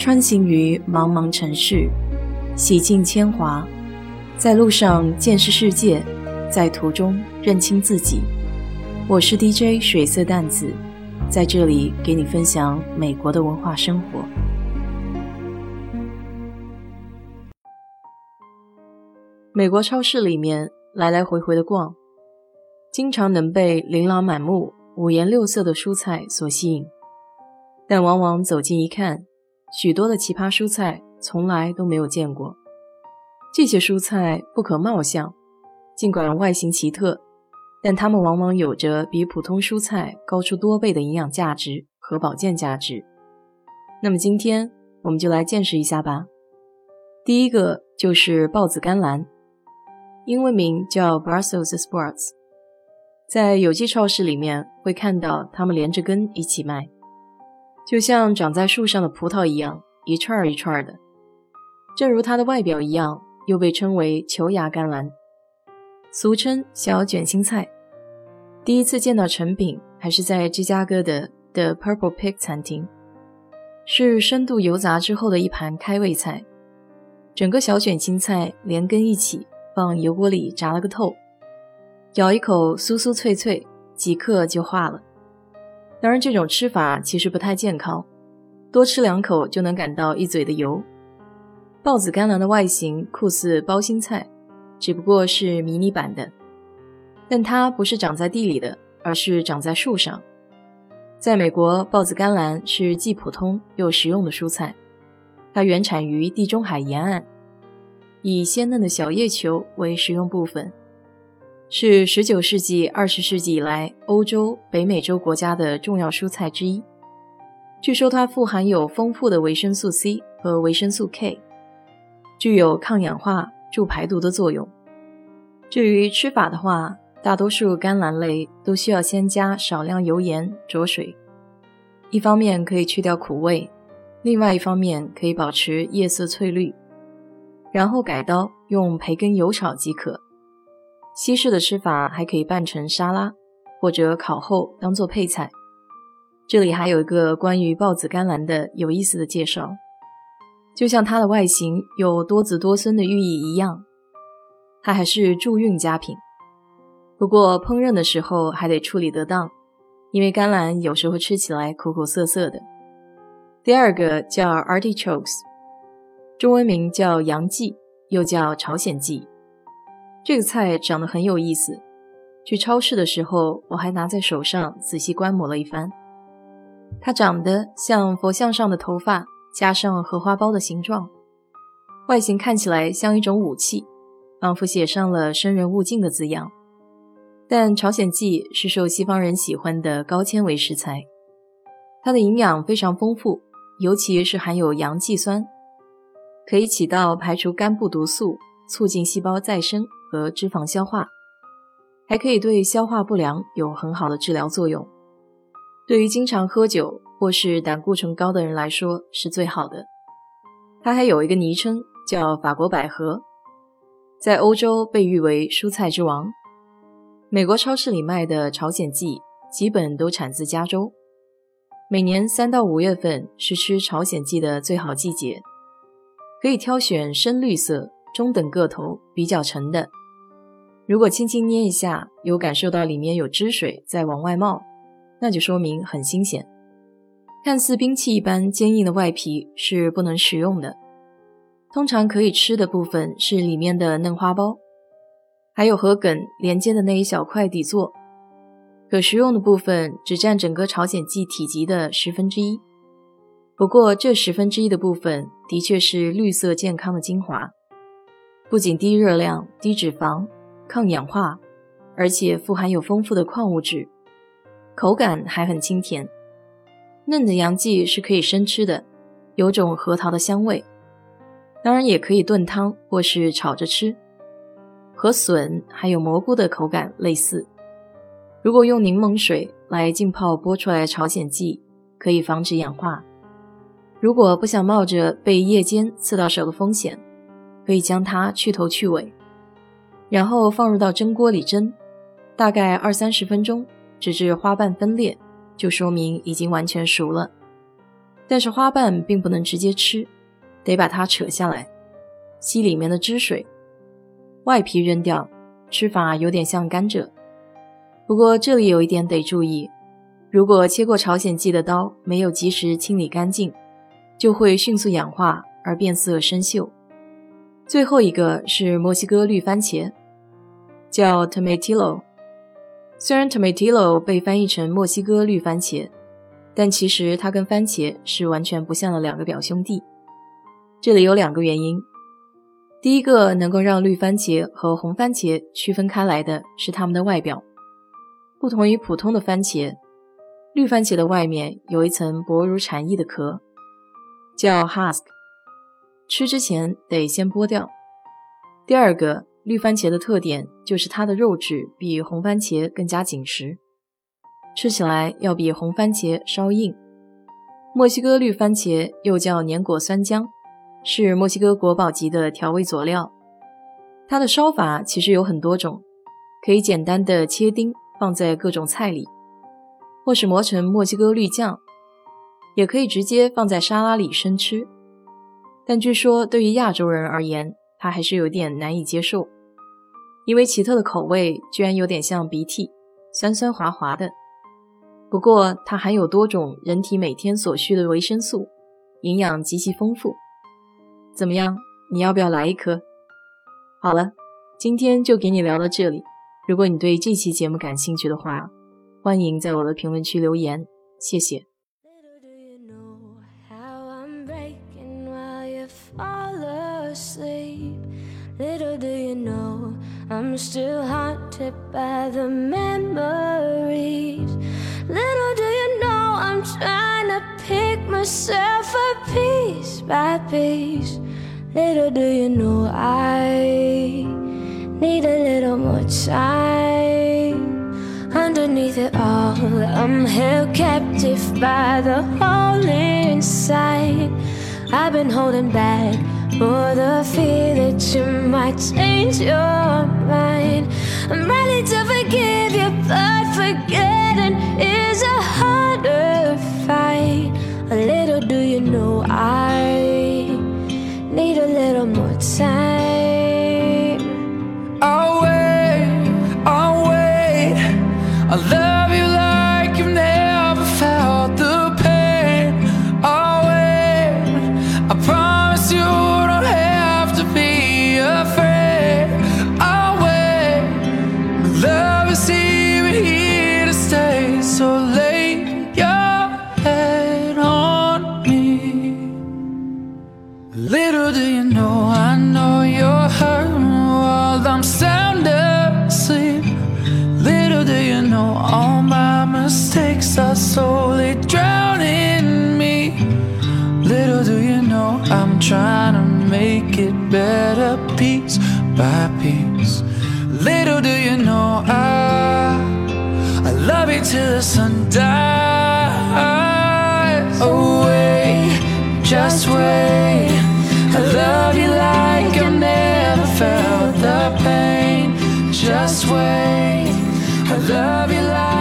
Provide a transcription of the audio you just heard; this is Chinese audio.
穿行于茫茫城市，洗尽铅华，在路上见识世界，在途中认清自己。我是 DJ 水色淡子，在这里给你分享美国的文化生活。美国超市里面来来回回的逛，经常能被琳琅满目、五颜六色的蔬菜所吸引，但往往走近一看，许多的奇葩蔬菜从来都没有见过。这些蔬菜不可貌相，尽管外形奇特，但它们往往有着比普通蔬菜高出多倍的营养价值和保健价值。那么今天我们就来见识一下吧。第一个就是豹子甘蓝，英文名叫 Brussels sprouts，在有机超市里面会看到它们连着根一起卖。就像长在树上的葡萄一样，一串儿一串儿的。正如它的外表一样，又被称为球芽甘蓝，俗称小卷心菜。第一次见到成品还是在芝加哥的 The Purple Pig 餐厅，是深度油炸之后的一盘开胃菜。整个小卷心菜连根一起放油锅里炸了个透，咬一口酥酥脆脆，即刻就化了。当然，这种吃法其实不太健康，多吃两口就能感到一嘴的油。豹子甘蓝的外形酷似包心菜，只不过是迷你版的，但它不是长在地里的，而是长在树上。在美国，豹子甘蓝是既普通又实用的蔬菜，它原产于地中海沿岸，以鲜嫩的小叶球为食用部分。是十九世纪、二十世纪以来欧洲、北美洲国家的重要蔬菜之一。据说它富含有丰富的维生素 C 和维生素 K，具有抗氧化、助排毒的作用。至于吃法的话，大多数甘蓝类都需要先加少量油盐焯水，一方面可以去掉苦味，另外一方面可以保持叶色翠绿，然后改刀用培根油炒即可。西式的吃法还可以拌成沙拉，或者烤后当做配菜。这里还有一个关于豹子甘蓝的有意思的介绍，就像它的外形有多子多孙的寓意一样，它还是助孕佳品。不过烹饪的时候还得处理得当，因为甘蓝有时候吃起来苦苦涩涩的。第二个叫 artichokes，中文名叫洋蓟，又叫朝鲜蓟。这个菜长得很有意思，去超市的时候我还拿在手上仔细观摩了一番。它长得像佛像上的头发加上荷花苞的形状，外形看起来像一种武器，仿佛写上了“生人勿近”的字样。但朝鲜蓟是受西方人喜欢的高纤维食材，它的营养非常丰富，尤其是含有洋蓟酸，可以起到排除肝部毒素、促进细胞再生。和脂肪消化，还可以对消化不良有很好的治疗作用。对于经常喝酒或是胆固醇高的人来说是最好的。它还有一个昵称叫法国百合，在欧洲被誉为蔬菜之王。美国超市里卖的朝鲜蓟基本都产自加州。每年三到五月份是吃朝鲜蓟的最好季节，可以挑选深绿色、中等个头、比较沉的。如果轻轻捏一下，有感受到里面有汁水在往外冒，那就说明很新鲜。看似兵器一般坚硬的外皮是不能食用的，通常可以吃的部分是里面的嫩花苞，还有和梗连接的那一小块底座。可食用的部分只占整个朝鲜蓟体积的十分之一。不过这十分之一的部分的确是绿色健康的精华，不仅低热量、低脂肪。抗氧化，而且富含有丰富的矿物质，口感还很清甜。嫩的洋蓟是可以生吃的，有种核桃的香味。当然也可以炖汤或是炒着吃，和笋还有蘑菇的口感类似。如果用柠檬水来浸泡剥出来的朝鲜蓟，可以防止氧化。如果不想冒着被叶尖刺到手的风险，可以将它去头去尾。然后放入到蒸锅里蒸，大概二三十分钟，直至花瓣分裂，就说明已经完全熟了。但是花瓣并不能直接吃，得把它扯下来，吸里面的汁水，外皮扔掉。吃法有点像甘蔗，不过这里有一点得注意：如果切过朝鲜蓟的刀没有及时清理干净，就会迅速氧化而变色生锈。最后一个是墨西哥绿番茄，叫 tomatillo。虽然 tomatillo 被翻译成墨西哥绿番茄，但其实它跟番茄是完全不像的两个表兄弟。这里有两个原因。第一个能够让绿番茄和红番茄区分开来的是它们的外表，不同于普通的番茄，绿番茄的外面有一层薄如蝉翼的壳，叫 husk，吃之前得先剥掉。第二个，绿番茄的特点就是它的肉质比红番茄更加紧实，吃起来要比红番茄稍硬。墨西哥绿番茄又叫粘果酸浆。是墨西哥国宝级的调味佐料，它的烧法其实有很多种，可以简单的切丁放在各种菜里，或是磨成墨西哥绿酱，也可以直接放在沙拉里生吃。但据说对于亚洲人而言，他还是有点难以接受，因为奇特的口味居然有点像鼻涕，酸酸滑滑的。不过它含有多种人体每天所需的维生素，营养极其丰富。怎么样？你要不要来一颗？好了，今天就给你聊到这里。如果你对这期节目感兴趣的话，欢迎在我的评论区留言，谢谢。I'm still haunted by the memories. Little do you know, I'm trying to pick myself up piece by piece. Little do you know, I need a little more time. Underneath it all, I'm held captive by the hole inside. I've been holding back for the fear that you might change your mind. I'm ready to forgive you, but forgetting is a harder fight. A little do you know I till the sun dies. Away, just wait. I love you like I never felt the pain. Just wait. I love you like.